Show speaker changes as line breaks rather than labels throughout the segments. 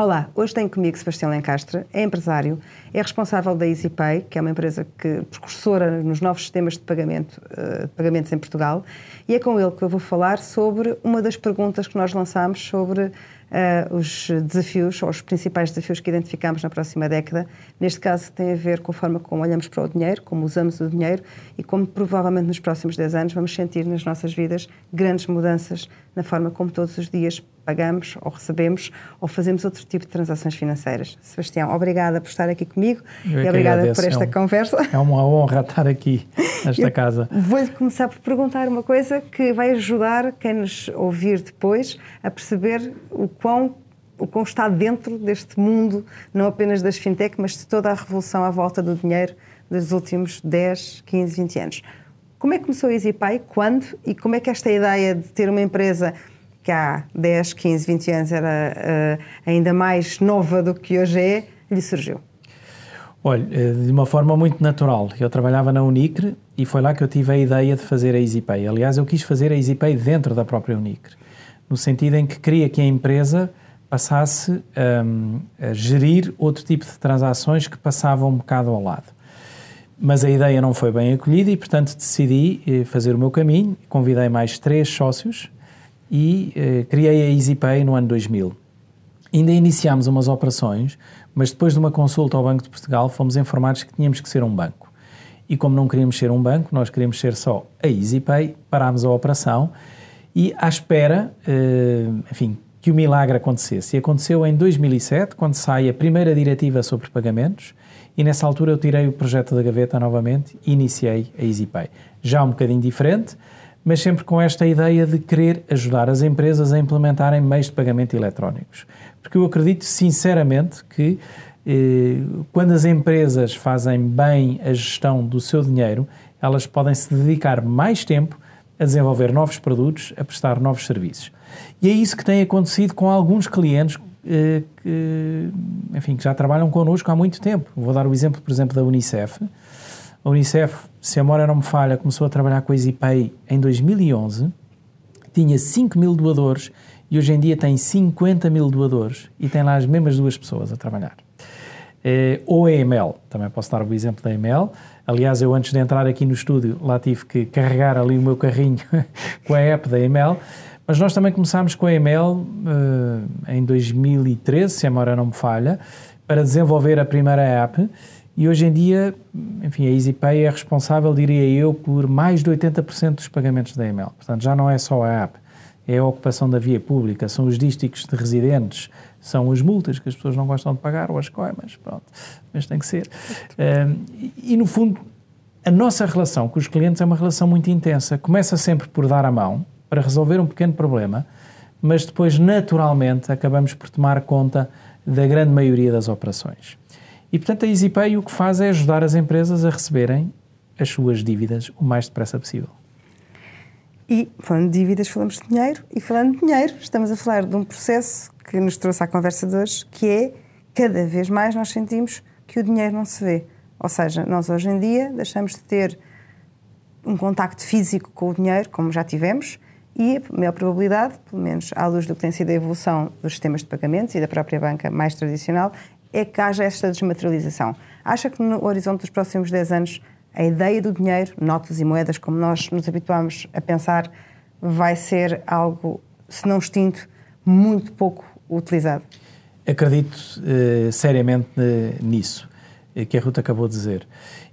Olá, hoje tenho comigo Sebastião Lencastre, é empresário, é responsável da EasyPay, que é uma empresa que precursora nos novos sistemas de pagamento, uh, pagamentos em Portugal, e é com ele que eu vou falar sobre uma das perguntas que nós lançámos sobre uh, os desafios, ou os principais desafios que identificamos na próxima década. Neste caso, tem a ver com a forma como olhamos para o dinheiro, como usamos o dinheiro e como provavelmente nos próximos 10 anos vamos sentir nas nossas vidas grandes mudanças na forma como todos os dias pagamos ou recebemos ou fazemos outro tipo de transações financeiras. Sebastião, obrigada por estar aqui comigo
Eu
e obrigada
agradeço.
por esta
é um,
conversa.
É uma honra estar aqui nesta
Eu
casa.
Vou-lhe começar por perguntar uma coisa que vai ajudar quem nos ouvir depois a perceber o quão, o quão está dentro deste mundo, não apenas das fintech, mas de toda a revolução à volta do dinheiro dos últimos 10, 15, 20 anos. Como é que começou a EasyPay? Quando? E como é que esta ideia de ter uma empresa que há 10, 15, 20 anos era uh, ainda mais nova do que hoje é, lhe surgiu?
Olha, eh, de uma forma muito natural. Eu trabalhava na Unicre e foi lá que eu tive a ideia de fazer a EasyPay. Aliás, eu quis fazer a EasyPay dentro da própria Unicre, no sentido em que queria que a empresa passasse um, a gerir outro tipo de transações que passavam um bocado ao lado. Mas a ideia não foi bem acolhida e, portanto, decidi eh, fazer o meu caminho. Convidei mais três sócios e eh, criei a EasyPay no ano 2000. Ainda iniciámos umas operações, mas depois de uma consulta ao Banco de Portugal fomos informados que tínhamos que ser um banco. E como não queríamos ser um banco, nós queríamos ser só a EasyPay, parámos a operação e à espera, eh, enfim, que o milagre acontecesse. E aconteceu em 2007, quando sai a primeira diretiva sobre pagamentos, e nessa altura eu tirei o projeto da gaveta novamente e iniciei a EasyPay. Já um bocadinho diferente, mas sempre com esta ideia de querer ajudar as empresas a implementarem meios de pagamento eletrónicos. Porque eu acredito sinceramente que eh, quando as empresas fazem bem a gestão do seu dinheiro, elas podem se dedicar mais tempo a desenvolver novos produtos, a prestar novos serviços. E é isso que tem acontecido com alguns clientes eh, que, enfim, que já trabalham connosco há muito tempo. Vou dar o exemplo, por exemplo, da Unicef. A Unicef, se a memória não me falha, começou a trabalhar com a EasyPay em 2011, tinha 5 mil doadores e hoje em dia tem 50 mil doadores e tem lá as mesmas duas pessoas a trabalhar. Eh, ou a EML, também posso dar o exemplo da EML. Aliás, eu antes de entrar aqui no estúdio, lá tive que carregar ali o meu carrinho com a app da EML, mas nós também começámos com a EML eh, em 2013, se a memória não me falha, para desenvolver a primeira app e hoje em dia, enfim, a EasyPay é responsável, diria eu, por mais de 80% dos pagamentos da EML. Portanto, já não é só a app, é a ocupação da via pública, são os dísticos de residentes, são as multas que as pessoas não gostam de pagar ou as coimas, pronto, mas tem que ser. Um, e, no fundo, a nossa relação com os clientes é uma relação muito intensa. Começa sempre por dar a mão para resolver um pequeno problema, mas depois, naturalmente, acabamos por tomar conta da grande maioria das operações. E, portanto, a EasyPay o que faz é ajudar as empresas a receberem as suas dívidas o mais depressa possível.
E, falando de dívidas, falamos de dinheiro. E, falando de dinheiro, estamos a falar de um processo que nos trouxe à conversa de hoje, que é, cada vez mais nós sentimos que o dinheiro não se vê. Ou seja, nós hoje em dia deixamos de ter um contacto físico com o dinheiro, como já tivemos, e a maior probabilidade, pelo menos à luz do que tem sido a evolução dos sistemas de pagamentos e da própria banca mais tradicional, é que haja esta desmaterialização. Acha que no horizonte dos próximos 10 anos a ideia do dinheiro, notas e moedas, como nós nos habituamos a pensar, vai ser algo, se não extinto, muito pouco utilizado?
Acredito eh, seriamente eh, nisso que a Ruta acabou de dizer.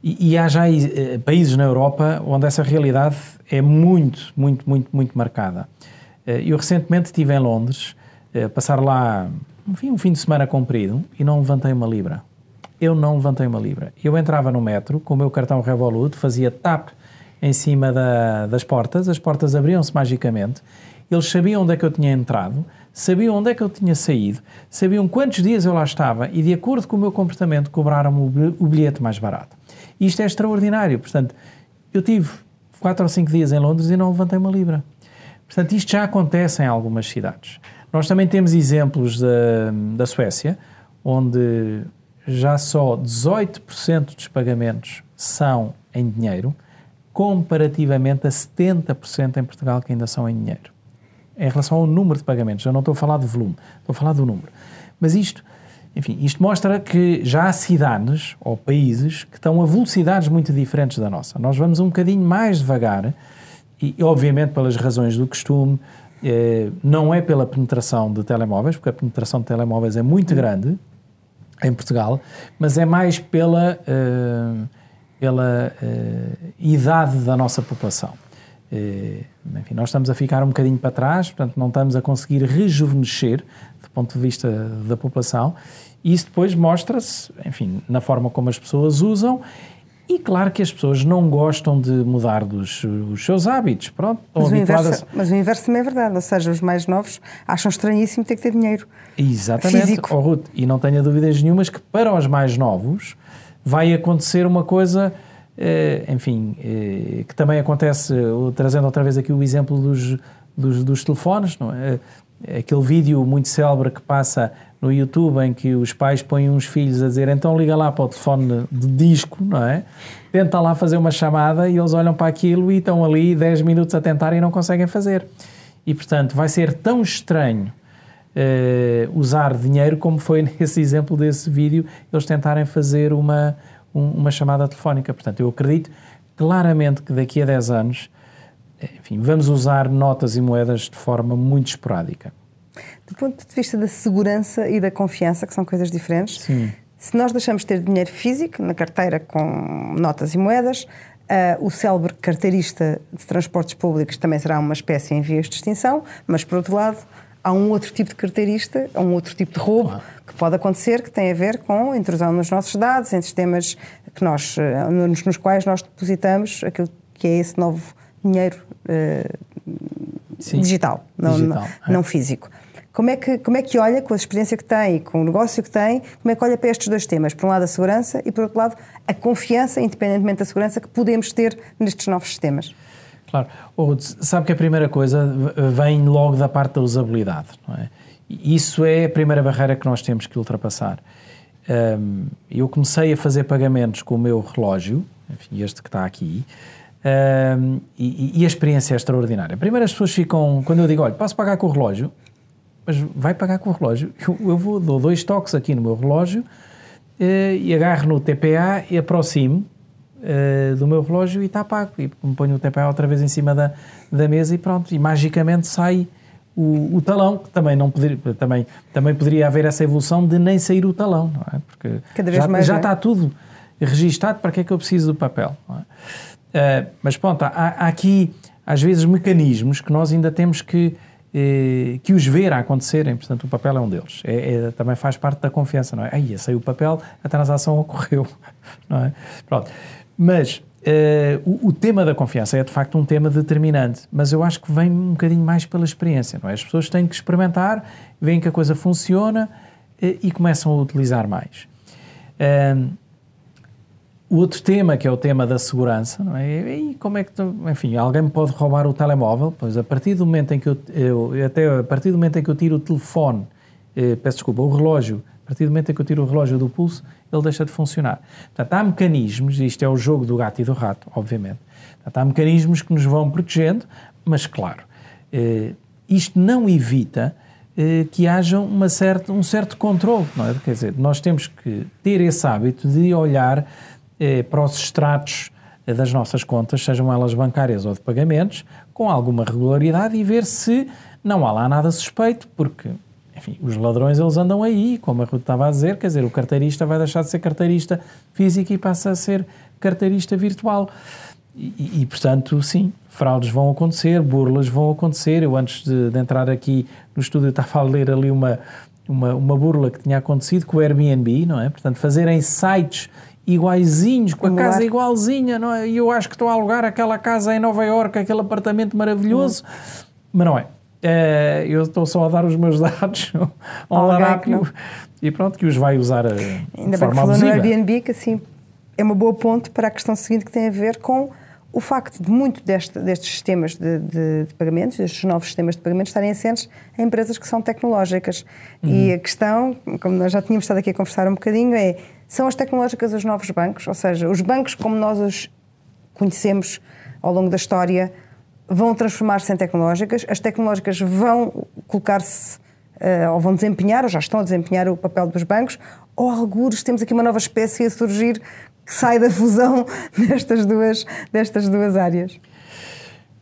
E, e há já eh, países na Europa onde essa realidade é muito, muito, muito, muito marcada. Eh, eu recentemente estive em Londres, eh, passar lá enfim, um fim de semana comprido e não levantei uma libra. Eu não levantei uma libra. Eu entrava no metro com o meu cartão Revolut, fazia tap em cima da, das portas, as portas abriam-se magicamente, eles sabiam onde é que eu tinha entrado, sabiam onde é que eu tinha saído, sabiam quantos dias eu lá estava e, de acordo com o meu comportamento, cobraram-me o bilhete mais barato. Isto é extraordinário. Portanto, eu tive quatro ou cinco dias em Londres e não levantei uma libra. Portanto, isto já acontece em algumas cidades. Nós também temos exemplos da, da Suécia, onde já só 18% dos pagamentos são em dinheiro, comparativamente a 70% em Portugal que ainda são em dinheiro. Em relação ao número de pagamentos, eu não estou a falar de volume, estou a falar do número. Mas isto, enfim, isto mostra que já há cidades ou países que estão a velocidades muito diferentes da nossa. Nós vamos um bocadinho mais devagar e, obviamente, pelas razões do costume, eh, não é pela penetração de telemóveis, porque a penetração de telemóveis é muito grande em Portugal, mas é mais pela, eh, pela eh, idade da nossa população. Enfim, nós estamos a ficar um bocadinho para trás, portanto, não estamos a conseguir rejuvenescer do ponto de vista da população. E isso depois mostra-se, enfim, na forma como as pessoas usam e claro que as pessoas não gostam de mudar dos, os seus hábitos. Pronto,
mas, o inverso, mas o inverso também é verdade. Ou seja, os mais novos acham estranhíssimo ter que ter dinheiro.
Exatamente. Físico. Oh, Ruth, e não tenha dúvidas nenhumas que para os mais novos vai acontecer uma coisa, eh, enfim, eh, que também acontece, trazendo outra vez aqui o exemplo dos, dos, dos telefones, não é? Aquele vídeo muito célebre que passa no YouTube em que os pais põem uns filhos a dizer então liga lá para o telefone de disco, não é? Tenta lá fazer uma chamada e eles olham para aquilo e estão ali 10 minutos a tentar e não conseguem fazer. E portanto vai ser tão estranho uh, usar dinheiro como foi nesse exemplo desse vídeo, eles tentarem fazer uma, um, uma chamada telefónica. Portanto, eu acredito claramente que daqui a 10 anos, enfim, vamos usar notas e moedas de forma muito esporádica.
Do ponto de vista da segurança e da confiança, que são coisas diferentes,
Sim.
se nós deixamos de ter dinheiro físico na carteira com notas e moedas, uh, o célebre carteirista de transportes públicos também será uma espécie em vias de extinção, mas por outro lado, há um outro tipo de carteirista, um outro tipo de roubo claro. que pode acontecer que tem a ver com a intrusão nos nossos dados, em sistemas que nós, uh, nos, nos, quais nós depositamos aquilo que é esse novo dinheiro uh, digital, não, digital, não, é. não físico. Como é, que, como é que olha, com a experiência que tem e com o negócio que tem, como é que olha para estes dois temas? Por um lado, a segurança e, por outro lado, a confiança, independentemente da segurança, que podemos ter nestes novos sistemas?
Claro. Sabe que a primeira coisa vem logo da parte da usabilidade, não é? Isso é a primeira barreira que nós temos que ultrapassar. Eu comecei a fazer pagamentos com o meu relógio, enfim, este que está aqui, e, a experiência é extraordinária. Primeiro as pessoas ficam, quando eu digo, olha, posso pagar com o relógio? mas vai pagar com o relógio. Eu, eu vou, dou dois toques aqui no meu relógio eh, e agarro no TPA e aproximo eh, do meu relógio e está pago. E me ponho o TPA outra vez em cima da, da mesa e pronto. E magicamente sai o, o talão, que também, não poderia, também, também poderia haver essa evolução de nem sair o talão, não é? Porque já, mais, já é? está tudo registado, para que é que eu preciso do papel? É? Uh, mas pronto, há, há, aqui às vezes mecanismos que nós ainda temos que eh, que os ver a acontecerem, portanto o papel é um deles. É, é, também faz parte da confiança, não é? Aí, saiu o papel, a transação ocorreu, não é? Pronto. Mas eh, o, o, tema da confiança é de facto um tema determinante, mas eu acho que vem um bocadinho mais pela experiência, não é? As pessoas têm que experimentar, veem que a coisa funciona eh, e começam a utilizar mais. O outro tema, que é o tema da segurança, não é? E como é que, tu, enfim, alguém me pode roubar o telemóvel? Pois a partir do momento em que eu, eu até a partir do momento em que eu tiro o telefone, eh, peço desculpa, o relógio, a partir do momento em que eu tiro o relógio do pulso, ele deixa de funcionar. Portanto, há mecanismos, isto é o jogo do gato e do rato, obviamente. Portanto, há mecanismos que nos vão protegendo, mas claro, eh, isto não evita eh, que haja uma certa, um certo controle, não é? Quer dizer, nós temos que ter esse hábito de olhar eh, para os extratos eh, das nossas contas, sejam elas bancárias ou de pagamentos, com alguma regularidade e ver se não há lá nada suspeito, porque, enfim, os ladrões eles andam aí, como a Ruth estava a dizer, quer dizer, o carteirista vai deixar de ser carteirista físico e passa a ser carteirista virtual. E, e, portanto, sim, fraudes vão acontecer, burlas vão acontecer. Eu, antes de, de entrar aqui no estúdio, estava a ler ali uma, uma, uma burla que tinha acontecido com o Airbnb, não é? Portanto, fazerem sites iguaizinhos, com a casa igualzinha, não é? E eu acho que estou a alugar aquela casa em Nova Iorque, aquele apartamento maravilhoso, mas não é. É. eu estou só a dar os meus dados ao larápio e pronto, que os vai usar a, eh,
Ainda forma bem que no Airbnb, que assim é uma boa ponte para a questão seguinte que tem a ver com o facto de muito deste, destes sistemas de, de, de, pagamentos, destes novos sistemas de pagamentos, estarem assentes em empresas que são tecnológicas. Uhum. E a questão, como nós já tínhamos estado aqui a conversar um bocadinho, é são as tecnológicas os novos bancos? Ou seja, os bancos como nós os conhecemos ao longo da história vão transformar-se em tecnológicas, as tecnológicas vão colocar-se uh, ou vão desempenhar, ou já estão a desempenhar o papel dos bancos, ou alguns temos aqui uma nova espécie a surgir que sai da fusão destas duas, destas duas áreas?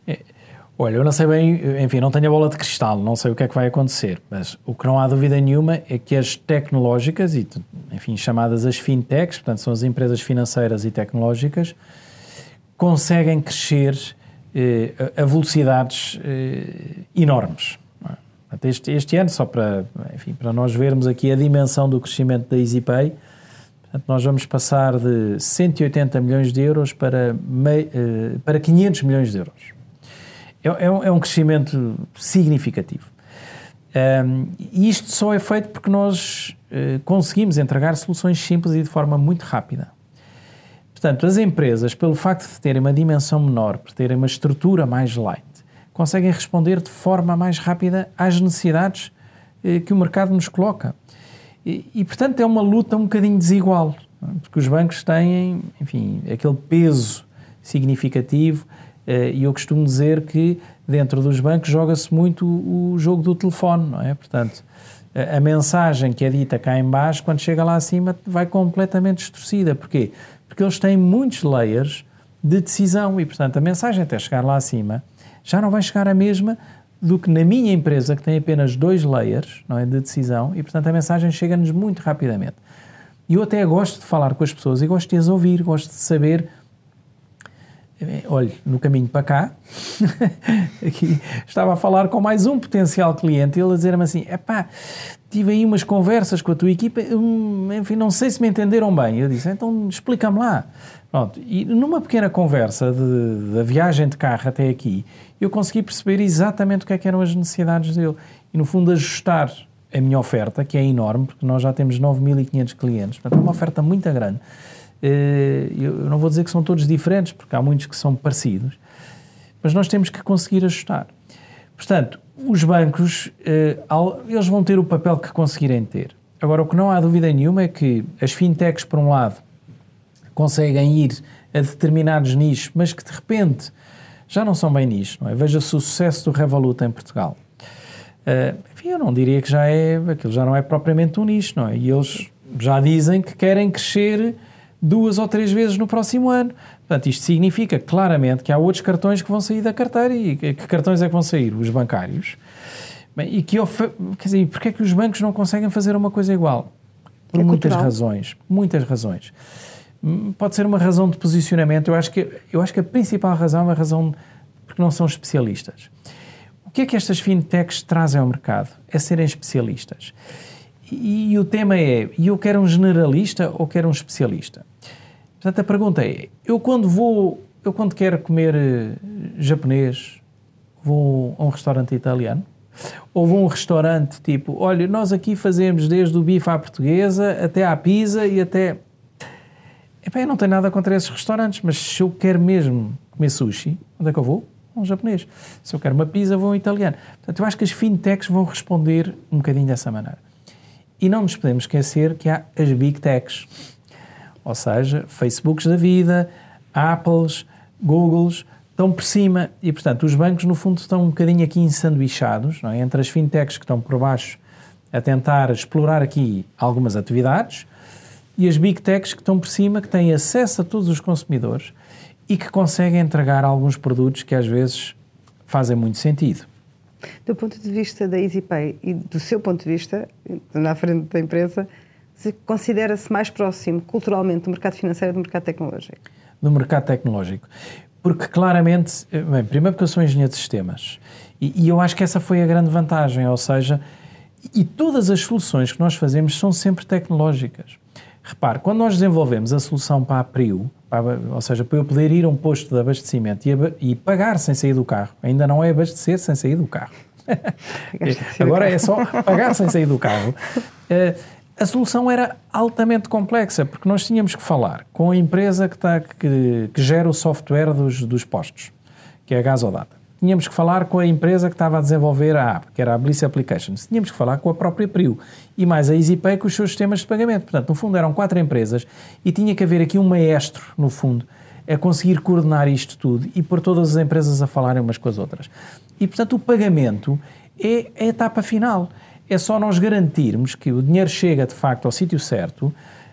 É, olha, eu não sei bem, enfim, não tenho a bola de cristal, não sei o que é que vai acontecer, mas o que não há dúvida nenhuma é que as tecnológicas, e, enfim, chamadas as fintechs, portanto, são as empresas financeiras e tecnológicas, conseguem crescer eh, a velocidades eh, enormes. Este, este ano, só para, enfim, para nós vermos aqui a dimensão do crescimento da EasyPay, portanto, nós vamos passar de 180 milhões de euros para, mei, eh, para 500 milhões de euros. É, é, um, é um crescimento significativo. Um, isto só é feito porque nós uh, conseguimos entregar soluções simples e de forma muito rápida. Portanto, as empresas, pelo facto de terem uma dimensão menor, por terem uma estrutura mais light, conseguem responder de forma mais rápida às necessidades eh, que o mercado nos coloca. E, e, portanto, é uma luta um bocadinho desigual, é? porque os bancos têm, enfim, aquele peso significativo eh, e eu costumo dizer que dentro dos bancos joga-se muito o, o jogo do telefone, não é? Portanto, a, a mensagem que é dita cá em baixo, quando chega lá acima, vai completamente distorcida. Porquê? Porque eles têm muitos layers de decisão e, portanto, a mensagem até chegar lá acima já não vai chegar a mesma do que na minha empresa, que tem apenas dois layers não é, de decisão, e portanto a mensagem chega-nos muito rapidamente. E eu até gosto de falar com as pessoas e gosto de as ouvir, gosto de saber. Eh, olhe, no caminho para cá, aqui estava a falar com mais um potencial cliente e ele a dizer-me assim: epá, tive aí umas conversas com a tua equipa, hum, enfim, não sei se me entenderam bem. Eu disse: então explica-me lá. Pronto, e numa pequena conversa da viagem de carro até aqui, eu consegui perceber exatamente o que, é que eram as necessidades dele e, no fundo, ajustar a minha oferta, que é enorme, porque nós já temos 9.500 clientes, portanto, é uma oferta muito grande. Eh, eu não vou dizer que são todos diferentes, porque há muitos que são parecidos, mas nós temos que conseguir ajustar. Portanto, os bancos, eh, eles vão ter o papel que conseguirem ter. Agora, o que não há dúvida nenhuma é que as fintechs, por um lado, conseguem ir a determinados nichos, mas que de repente já não são bem nicho, não é? Veja-se o sucesso do Revolut em Portugal. Uh, enfim, eu não diria que já é, aquilo já não é propriamente um nicho, não é? E eles já dizem que querem crescer duas ou três vezes no próximo ano. Portanto, isto significa claramente que há outros cartões que vão sair da carteira e que cartões é que vão sair? Os bancários. E que, quer dizer, porquê é que os bancos não conseguem fazer uma coisa igual? Por é muitas cultural. razões. Muitas razões. Hum, pode ser uma razão de posicionamento. Eu acho que, eu acho que a principal razão é uma razão porque não são especialistas. O que é que estas fintechs trazem ao mercado? É serem especialistas. E, e o tema é: eu quero um generalista ou quero um especialista? Portanto, a pergunta é: eu quando vou, eu quando quero comer uh, japonês, vou a um restaurante italiano? Ou vou a um restaurante tipo, olha, nós aqui fazemos desde o bife à portuguesa até à pizza e até Epá, eu não tenho nada contra esses restaurantes, mas se eu quero mesmo comer sushi, onde é que eu vou? Um japonês. Se eu quero uma pizza, vou um italiano. Portanto, eu acho que as fintechs vão responder um bocadinho dessa maneira. E não nos podemos esquecer que há as big techs, ou seja, Facebooks da vida, Apples, Googles, estão por cima e, portanto, os bancos, no fundo, estão um bocadinho aqui ensanduichados, é? entre as fintechs que estão por baixo a tentar explorar aqui algumas atividades e as big techs que estão por cima, que têm acesso a todos os consumidores e que conseguem entregar alguns produtos que às vezes fazem muito sentido.
Do ponto de vista da EasyPay e do seu ponto de vista, na frente da empresa, considera-se mais próximo culturalmente do mercado financeiro do mercado tecnológico?
Do mercado tecnológico. Porque claramente, bem, primeiro porque eu sou engenheiro de sistemas e, e eu acho que essa foi a grande vantagem, ou seja, e todas as soluções que nós fazemos são sempre tecnológicas. Repare, quando nós desenvolvemos a solução para a PRIU, para, ou seja, para eu poder ir a um posto de abastecimento e, e, pagar sem sair do carro, ainda não é abastecer sem sair do carro. Agora é só pagar sem sair do carro. Uh, a solução era altamente complexa, porque nós tínhamos que falar com a empresa que, está, que, que gera o software dos, dos postos, que é a Gasodata tínhamos que falar com a empresa que estava a desenvolver a app, que era a Bliss Applications. Tínhamos que falar com a própria PRIO e mais a EasyPay com os seus sistemas de pagamento. Portanto, no fundo eram quatro empresas e tinha que haver aqui um maestro, no fundo, é conseguir coordenar isto tudo e pôr todas as empresas a falarem umas com as outras. E, portanto, o pagamento é a etapa final. É só nós garantirmos que o dinheiro chega de facto ao sítio certo,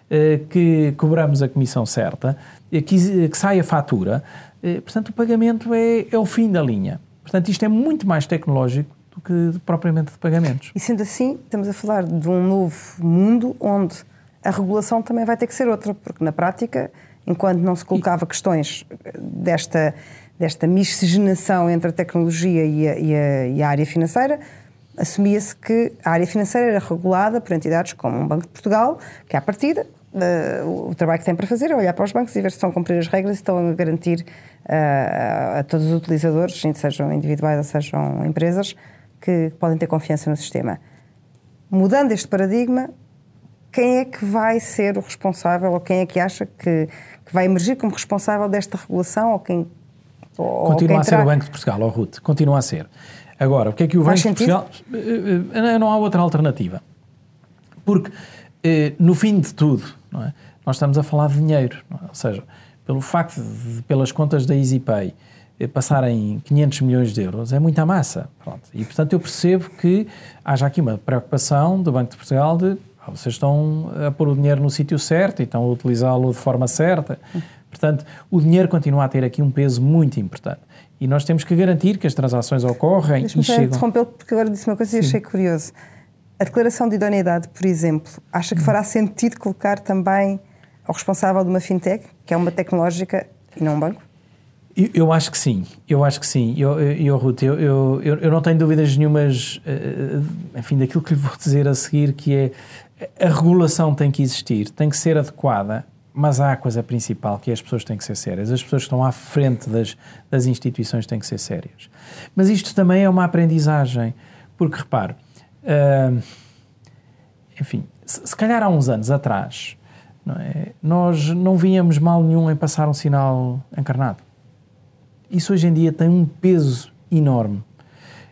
eh, que cobramos a comissão certa, eh, que, que sai a fatura. Eh, portanto, o pagamento é, é o fim da linha. Portanto, isto é muito mais tecnológico do que propriamente de pagamentos.
E sendo assim, estamos a falar de um novo mundo onde a regulação também vai ter que ser outra, porque na prática, enquanto não se colocava questões desta, desta miscigenação entre a tecnologia e a, e a, e a área financeira, assumia-se que a área financeira era regulada por entidades como o Banco de Portugal, que à partida Uh, o trabalho que tem para fazer é olhar para os bancos e ver se estão a cumprir as regras e estão a garantir uh, a todos os utilizadores, sejam individuais ou sejam empresas, que podem ter confiança no sistema. Mudando este paradigma, quem é que vai ser o responsável ou quem é que acha que, que vai emergir como responsável desta regulação ou quem
ou Continua quem a ser o Banco de Portugal, ou Ruth, continua a ser. Agora, o que é que o Banco de Portugal. Eh, eh, não há outra alternativa. Porque, eh, no fim de tudo, é? nós estamos a falar de dinheiro. É? Ou seja, pelo facto de, pelas contas da EasyPay, passarem 500 milhões de euros, é muita massa. Pronto. E, portanto, eu percebo que haja aqui uma preocupação do Banco de Portugal de ah, vocês estão a pôr o dinheiro no sítio certo e estão a utilizá-lo de forma certa. Portanto, o dinheiro continua a ter aqui um peso muito importante. E nós temos que garantir que as transações ocorrem
e
chegam...
interrompê-lo porque agora disse uma coisa e achei curioso. A declaração de idoneidade, por exemplo, acha que fará sentido colocar também ao responsável de uma fintech, que é uma tecnológica e não um banco?
Eu, eu acho que sim, eu acho que sim. Eu, eu Ruth, eu, eu, eu não tenho dúvidas nenhumas, eh, enfim, daquilo que lhe vou dizer a seguir, que é a regulação tem que existir, tem que ser adequada mas há a coisa principal, que é as pessoas têm que ser sérias. As pessoas que estão à frente das, das instituições têm que ser sérias. Mas isto também é uma aprendizagem, porque repare, uh, enfim, se, se, calhar há uns anos atrás, não é, nós não víamos mal nenhum em passar um sinal encarnado. Isso hoje em dia tem um peso enorme,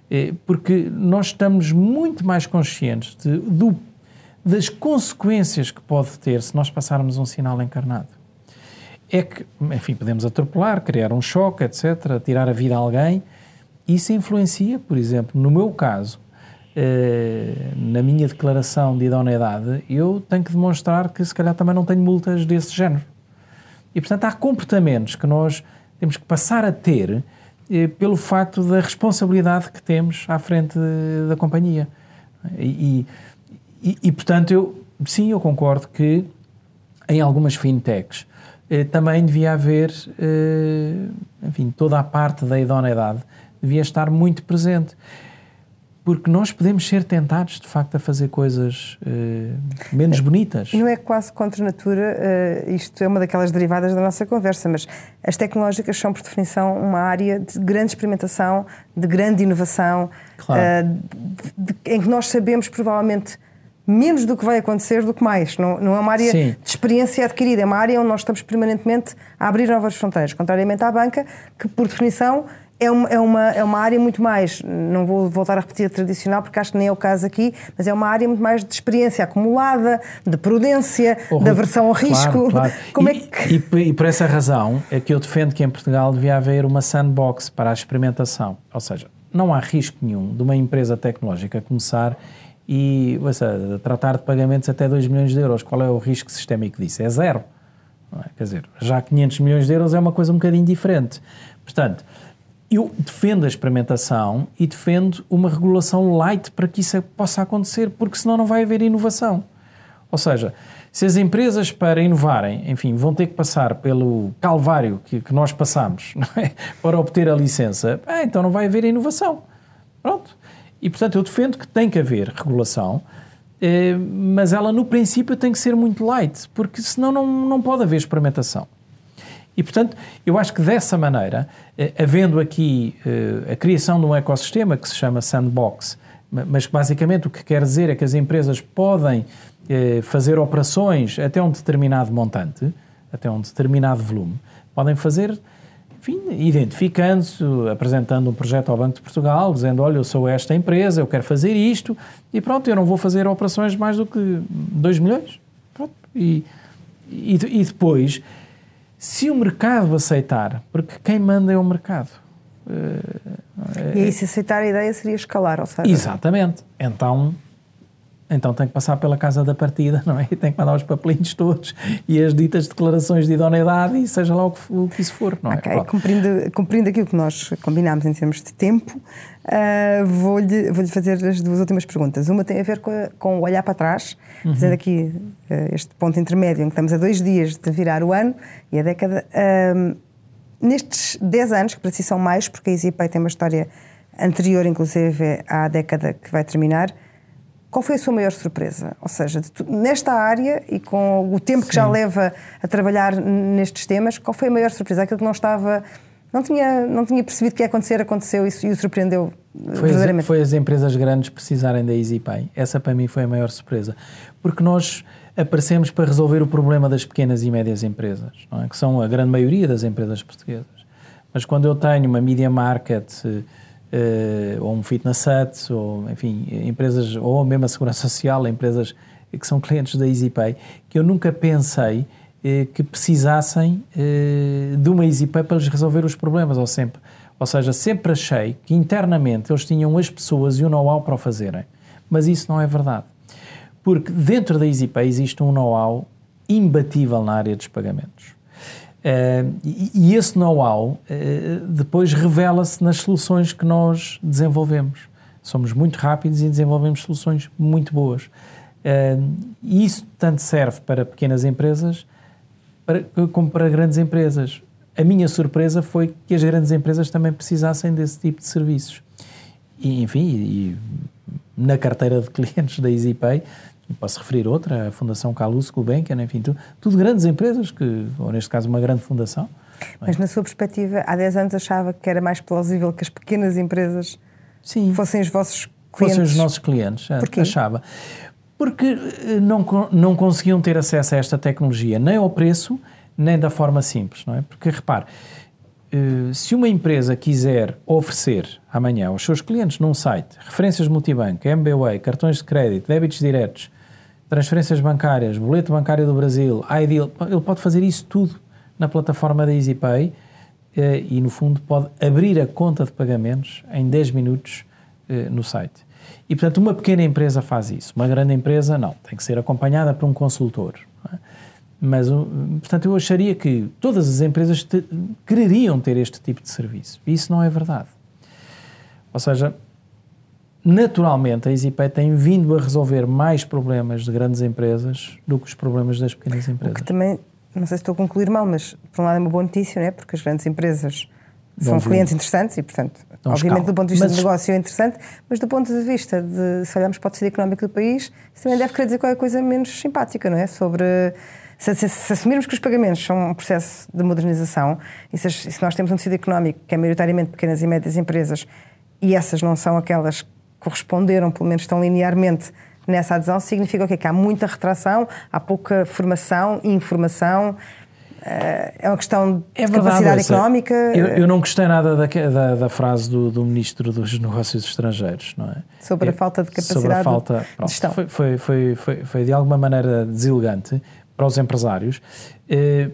é, porque nós estamos muito mais conscientes de, do das consequências que pode ter se nós passarmos um sinal encarnado. É que, enfim, podemos atropelar, criar um choque, etc., tirar a vida a alguém. Isso influencia, por exemplo, no meu caso, eh, na minha declaração de idoneidade, eu tenho que demonstrar que se calhar também não tenho multas desse género. E, portanto, há comportamentos que nós temos que passar a ter eh, pelo facto da responsabilidade que temos à frente da companhia. E, e, e, portanto, eu, sim, eu concordo que em algumas fintechs eh, também devia haver, eh, enfim, toda a parte da idoneidade devia estar muito presente. Porque nós podemos ser tentados, de facto, a fazer coisas eh, menos bonitas.
Não é quase contra a natura, uh, isto é uma daquelas derivadas da nossa conversa, mas as tecnológicas são, por definição, uma área de grande experimentação, de grande inovação, claro. uh, de, de, em que nós sabemos, provavelmente, menos do que vai acontecer do que mais. Não, não é uma área Sim. de experiência adquirida, é uma área onde nós estamos permanentemente a abrir novas fronteiras, contrariamente à banca, que por definição é uma, é uma, é uma área muito mais, não vou voltar a repetir a tradicional, porque acho que nem é o caso aqui, mas é uma área muito mais de experiência acumulada, de prudência, oh, da aversão ao risco.
Claro, claro. Como e, é que... e, e por essa razão é que eu defendo que em Portugal devia haver uma sandbox para a experimentação. Ou seja, não há risco nenhum de uma empresa tecnológica começar e seja, tratar de pagamentos até 2 milhões de euros. Qual é o risco sistémico disso? É zero. É? Quer dizer, já 500 milhões de euros é uma coisa um bocadinho diferente. Portanto, eu defendo a experimentação e defendo uma regulação light para que isso possa acontecer, porque senão não vai haver inovação. Ou seja, se as empresas para inovarem, enfim, vão ter que passar pelo calvário que, que nós passamos é? para obter a licença, ah, então não vai haver inovação. Pronto. E, portanto, eu defendo que tem que haver regulação, eh, mas ela, no princípio, tem que ser muito light, porque senão não, não pode haver experimentação. E, portanto, eu acho que dessa maneira, eh, havendo aqui eh, a criação de um ecossistema que se chama sandbox, mas que basicamente o que quer dizer é que as empresas podem fazer operações até um determinado montante, até um determinado volume, podem fazer enfim, identificando-se, apresentando um projeto ao Banco de Portugal, dizendo, olha, eu sou esta empresa, eu quero fazer isto, e pronto, eu não vou fazer operações mais do que 2 milhões. Pronto. E, e, e depois, Se o mercado aceitar, porque quem manda é o mercado.
E aí, se aceitar a ideia, seria escalar, ou seja...
Exatamente. Então, então tem que passar pela casa da partida, não é? E tem que mandar os papelinhos todos e as ditas declarações de idoneidade e seja lá o que, o que isso for, não é?
Ok, cumprindo, cumprindo aquilo que nós combinámos em termos de tempo, uh, vou-lhe vou fazer as duas últimas perguntas. Uma tem a ver com, com o olhar para trás, uhum. fazendo aqui uh, este ponto intermédio em que estamos a dois dias de virar o ano e a década. Uh, nestes 10 anos, que para si são mais, porque a EasyPay tem uma história anterior, inclusive, à década que vai terminar, qual foi a sua maior surpresa? Ou seja, nesta área e com o tempo Sim. que já leva a trabalhar nestes temas, qual foi a maior surpresa? Aquilo que não estava. Não tinha, não tinha percebido que ia acontecer, aconteceu e, e o surpreendeu
foi verdadeiramente. As, foi as empresas grandes precisarem da EasyPay. Essa para mim foi a maior surpresa. Porque nós aparecemos para resolver o problema das pequenas e médias empresas, é? que são a grande maioria das empresas portuguesas. Mas quando eu tenho uma media market uh, ou um fitness hut, ou enfim, empresas, ou mesmo a segurança social, empresas que são clientes da EasyPay, que eu nunca pensei uh, que precisassem uh, de uma EasyPay para lhes resolver os problemas, ou sempre. Ou seja, sempre achei que internamente eles tinham as pessoas e o know-how para o fazerem. Mas isso não é verdade. Porque dentro da EasyPay existe um know-how imbatível na área dos pagamentos. Uh, e, esse know-how uh, depois revela-se nas soluções que nós desenvolvemos. Somos muito rápidos e desenvolvemos soluções muito boas. Uh, e isso tanto serve para pequenas empresas como para grandes empresas. A minha surpresa foi que as grandes empresas também precisassem desse tipo de serviços. E, enfim, e, na carteira de clientes da EasyPay Posso referir outra, a Fundação Calouste Gulbenkian, enfim, tudo, tudo, grandes empresas, que, ou neste caso uma grande fundação.
É? Mas na sua perspectiva, há 10 anos achava que era mais plausível que as pequenas empresas Sim. fossem os vossos clientes?
Fossem os nossos clientes, é, Porquê? achava. Porque eh, não, não conseguiam ter acesso a esta tecnologia, nem ao preço, nem da forma simples, não é? Porque, repare, eh, se uma empresa quiser oferecer amanhã aos seus clientes num site referências multibanco, MBWay, cartões de crédito, débitos diretos, transferências bancárias, boleto bancário do Brasil, ID, ele pode fazer isso tudo na plataforma da EasyPay eh, e, no fundo, pode abrir a conta de pagamentos em 10 minutos eh, no site. E, portanto, uma pequena empresa faz isso. Uma grande empresa, não. Tem que ser acompanhada por um consultor. É? Mas, portanto, eu acharia que todas as empresas te, quereriam ter este tipo de serviço. E isso não é verdade. Ou seja, naturalmente a EasyPay tem vindo a resolver mais problemas de grandes empresas do que os problemas das pequenas empresas. O
que também, não sei se estou a concluir mal, mas por um lado é uma boa notícia, não é? Porque as grandes empresas são clientes interessantes e, portanto, Dão obviamente escala. do ponto de vista mas... do negócio é interessante, mas do ponto de vista de, se olharmos para o tecido económico do país, isso também deve querer dizer qualquer coisa menos simpática, não é? Sobre se, se, se, assumirmos que os pagamentos são um processo de modernização e se, se, nós temos um tecido económico que é maioritariamente pequenas e médias empresas e essas não são aquelas corresponderam, pelo menos tão linearmente, nessa adesão, significa o quê? Que há muita retração, há pouca formação e informação. Eh, é uma questão de é verdade, capacidade económica.
Eu, eu, não gostei nada da, da, da frase do, do, Ministro dos Negócios Estrangeiros, não é?
Sobre a falta de capacidade sobre a falta, pronto, de gestão.
Foi, foi, foi, foi, foi de alguma maneira deselegante para os empresários, eh,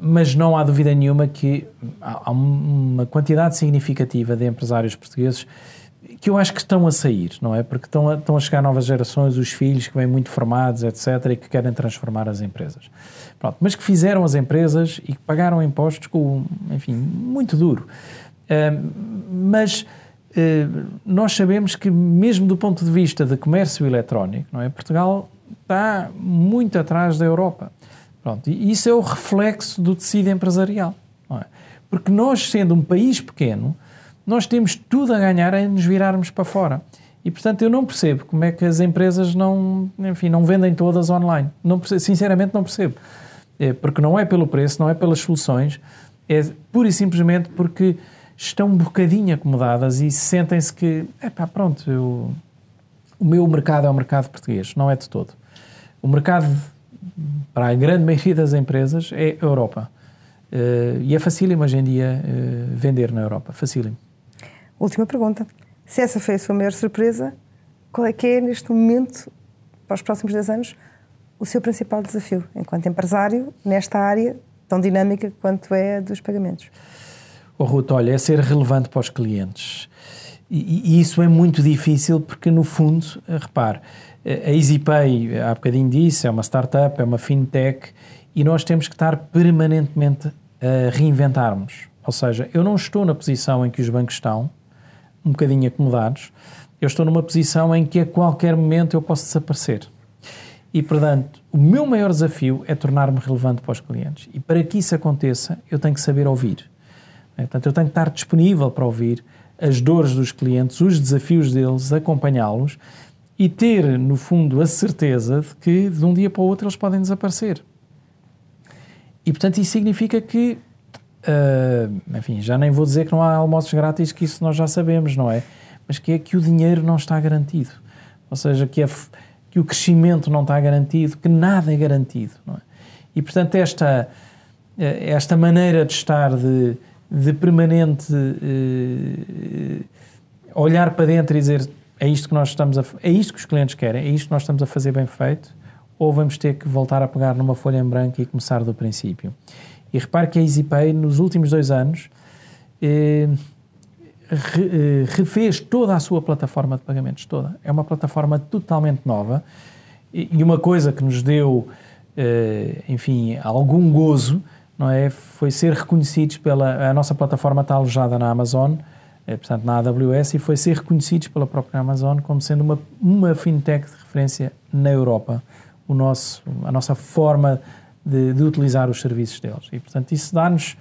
mas não há dúvida nenhuma que há uma quantidade significativa de empresários portugueses que eu acho que estão a sair, não é? Porque estão a, estão a chegar novas gerações, os filhos que vêm muito formados, etc., e que querem transformar as empresas. Pronto, mas que fizeram as empresas e que pagaram impostos com, enfim, muito duro. Mas uh, nós sabemos que, mesmo do ponto de vista de comércio eletrónico, não é? Portugal está muito atrás da Europa. Pronto, e isso é o reflexo do tecido empresarial. É? Porque nós, sendo um país pequeno, nós temos tudo a ganhar em nos virarmos para fora. E, portanto, eu não percebo como é que as empresas não, enfim, não vendem todas online. Não percebo, sinceramente, não percebo. É, porque não é pelo preço, não é pelas soluções, é pura e simplesmente porque estão um bocadinho acomodadas e sentem-se que, é pá, pronto, eu, o meu mercado é o mercado português, não é de todo. O mercado, para a grande maioria das empresas, é a Europa. Uh, e é facílimo hoje em dia uh, vender na Europa, facílimo.
Última pergunta. Se essa foi a sua maior surpresa, qual é que é, neste momento, para os próximos 10 anos, o seu principal desafio enquanto empresário nesta área tão dinâmica quanto é a dos pagamentos.
Oh, Ruth, olha, é ser relevante para os clientes. E, e isso é muito difícil porque, no fundo, eh, repare, a EasyPay, há bocadinho disse, é uma startup, é uma fintech e nós temos que estar permanentemente a reinventarmos. Ou seja, eu não estou na posição em que os bancos estão, um bocadinho acomodados, eu estou numa posição em que a qualquer momento eu posso desaparecer. E, portanto, o meu maior desafio é tornar-me relevante para os clientes. E para que isso aconteça, eu tenho que saber ouvir. Portanto, eu tenho que estar disponível para ouvir as dores dos clientes, os desafios deles, acompanhá-los e ter, no fundo, a certeza de que de um dia para o outro eles podem desaparecer. E, portanto, isso significa que, uh, enfim, já nem vou dizer que não há almoços grátis, que isso nós já sabemos, não é? Mas que é que o dinheiro não está garantido. Ou seja, que, é, que o crescimento não está garantido, que nada é garantido, não é? E, portanto, esta, esta maneira de estar, de, de permanente uh, olhar para dentro e dizer é isto que nós estamos a, é isto que os clientes querem, é isto que nós estamos a fazer bem feito, ou vamos ter que voltar a pegar numa folha em branco e começar do princípio. E repare que a EasyPay, nos últimos dois anos, eh, re, eh, refez toda a sua plataforma de pagamentos, toda. É uma plataforma totalmente nova e, e uma coisa que nos deu, eh, enfim, algum gozo, não é? Foi ser reconhecidos pela... A nossa plataforma está alojada na Amazon, é, portanto, na AWS, e foi ser reconhecidos pela própria Amazon como sendo uma, uma fintech de referência na Europa, o nosso, a nossa forma de, de utilizar os serviços deles. E, portanto, isso dá-nos,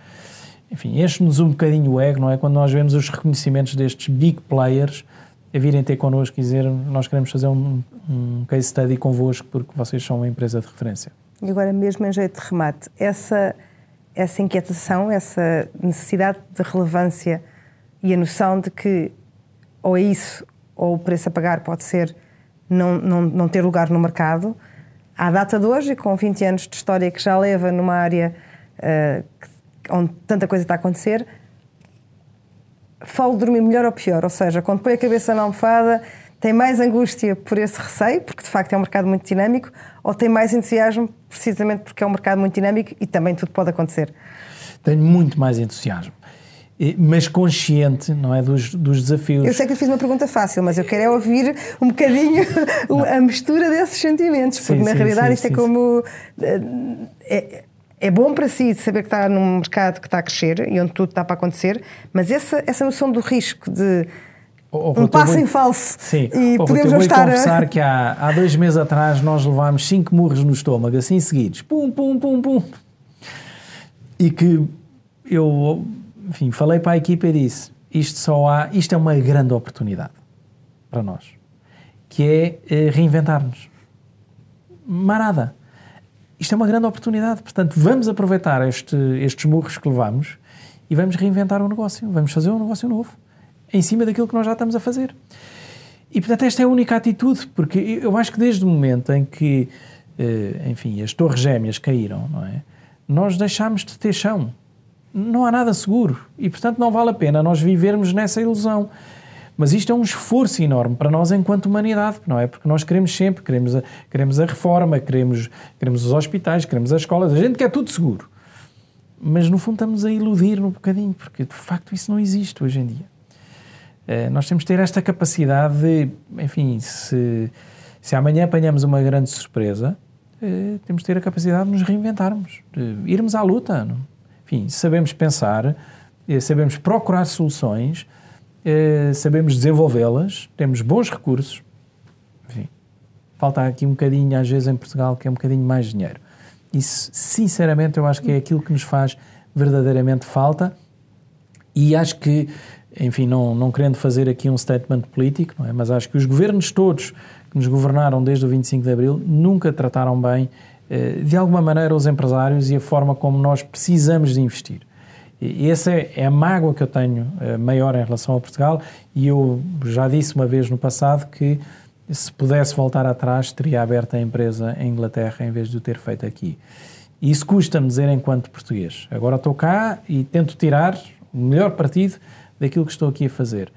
enfim, enche-nos um bocadinho o ego, não é? Quando nós vemos os reconhecimentos destes big players a virem ter connosco e dizer nós queremos fazer um, um case study convosco porque vocês são uma empresa de referência.
E agora, mesmo em jeito de remate, essa, essa inquietação, essa necessidade de relevância e a noção de que ou é isso ou o preço a pagar pode ser não, não, não ter lugar no mercado. À data de hoje, com 20 anos de história que já leva numa área uh, onde tanta coisa está a acontecer, falo de dormir melhor ou pior, ou seja, quando põe a cabeça na almofada, tem mais angústia por esse receio, porque de facto é um mercado muito dinâmico, ou tem mais entusiasmo precisamente porque é um mercado muito dinâmico e também tudo pode acontecer?
Tenho muito mais entusiasmo mas consciente, não é, dos, dos desafios.
Eu sei que eu fiz uma pergunta fácil, mas eu quero é ouvir um bocadinho a mistura desses sentimentos, sim, porque na sim, realidade sim, isto é como eh, é, é bom para si saber que está num mercado que está a crescer e onde tudo está para acontecer, mas essa, essa noção do risco de oh, oh, um passo em falso
sim. e oh, podemos não estar... Eu confessar a... que há, há dois meses atrás nós levámos cinco murros no estômago, assim seguidos, pum, pum, pum, pum, e que eu enfim, falei para a equipa e disse: isto só há, isto é uma grande oportunidade para nós, que é eh, reinventar-nos. Marada. Isto é uma grande oportunidade, portanto, vamos aproveitar este, estes murros que levamos e vamos reinventar o negócio, vamos fazer um negócio novo, em cima daquilo que nós já estamos a fazer. E, portanto, esta é a única atitude, porque eu acho que desde o momento em que, eh, enfim, as torres gêmeas caíram, não é? Nós deixámos de ter chão não há nada seguro e, portanto, não vale a pena nós vivermos nessa ilusão. Mas isto é um esforço enorme para nós enquanto humanidade, não é? Porque nós queremos sempre, queremos a, queremos a reforma, queremos, queremos os hospitais, queremos as escolas, a gente quer tudo seguro. Mas no fundo estamos a iludir um bocadinho, porque de facto isso não existe hoje em dia. É, nós temos de ter esta capacidade de, enfim, se, se amanhã apanhamos uma grande surpresa, é, temos de ter a capacidade de nos reinventarmos, de irmos à luta. Não? Enfim, sabemos pensar, eh, sabemos procurar soluções, eh, sabemos desenvolvê-las, temos bons recursos. Enfim, falta aqui um bocadinho, às vezes, em Portugal, que é um bocadinho mais dinheiro. Isso, sinceramente, eu acho que é aquilo que nos faz verdadeiramente falta e acho que, enfim, não, não querendo fazer aqui um statement político, é? mas acho que os governos todos que nos governaram desde o 25 de Abril nunca trataram bem de alguma maneira, os empresários e a forma como nós precisamos de investir. E essa é, é a mágoa que eu tenho eh, maior em relação a Portugal e eu já disse uma vez no passado que se pudesse voltar atrás teria aberto a empresa em Inglaterra em vez de o ter feito aqui. E isso custa-me dizer enquanto português. Agora estou cá e tento tirar o melhor partido daquilo que estou aqui a fazer.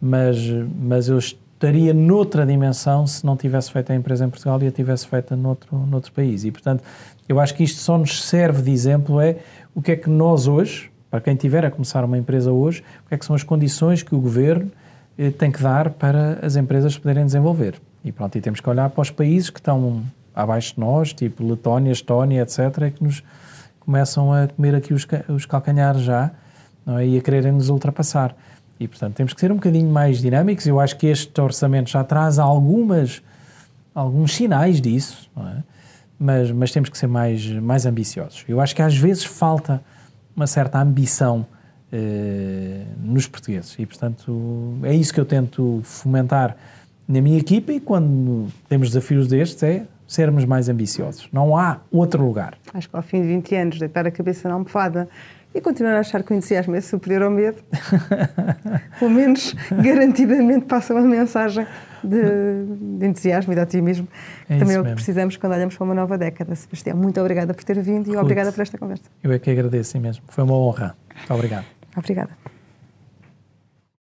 Mas, mas eu estaria noutra dimensão se não tivesse feito a empresa em Portugal e a tivesse feita noutro, noutro país. E, portanto, eu acho que isto só nos serve de exemplo é o que é que nós hoje, para quem tiver a começar uma empresa hoje, o que é que são as condições que o governo eh, tem que dar para as empresas poderem desenvolver. E pronto, e temos que olhar para os países que estão abaixo de nós, tipo Letónia, Estónia, etc., que nos começam a comer aqui os, os calcanhares já é? e a quererem nos ultrapassar. E, portanto, temos que ser um bocadinho mais dinâmicos. Eu acho que este orçamento já traz algumas, alguns sinais disso, é? mas, mas temos que ser mais, mais ambiciosos. Eu acho que às vezes falta uma certa ambição eh, nos portugueses. E, portanto, é isso que eu tento fomentar na minha equipa e quando temos desafios destes é sermos mais ambiciosos. Não há outro lugar.
Acho que ao fim de 20 anos, deitar a cabeça na almofada e continuar a achar que o entusiasmo é superior ao medo, pelo menos garantidamente passa uma mensagem de, de entusiasmo e de otimismo, que é também é o que precisamos quando olhamos para uma nova década. Sebastião, muito obrigada por ter vindo e Ruth, obrigada por esta conversa.
Eu é que agradeço mesmo. Foi uma honra. Obrigado.
Obrigada.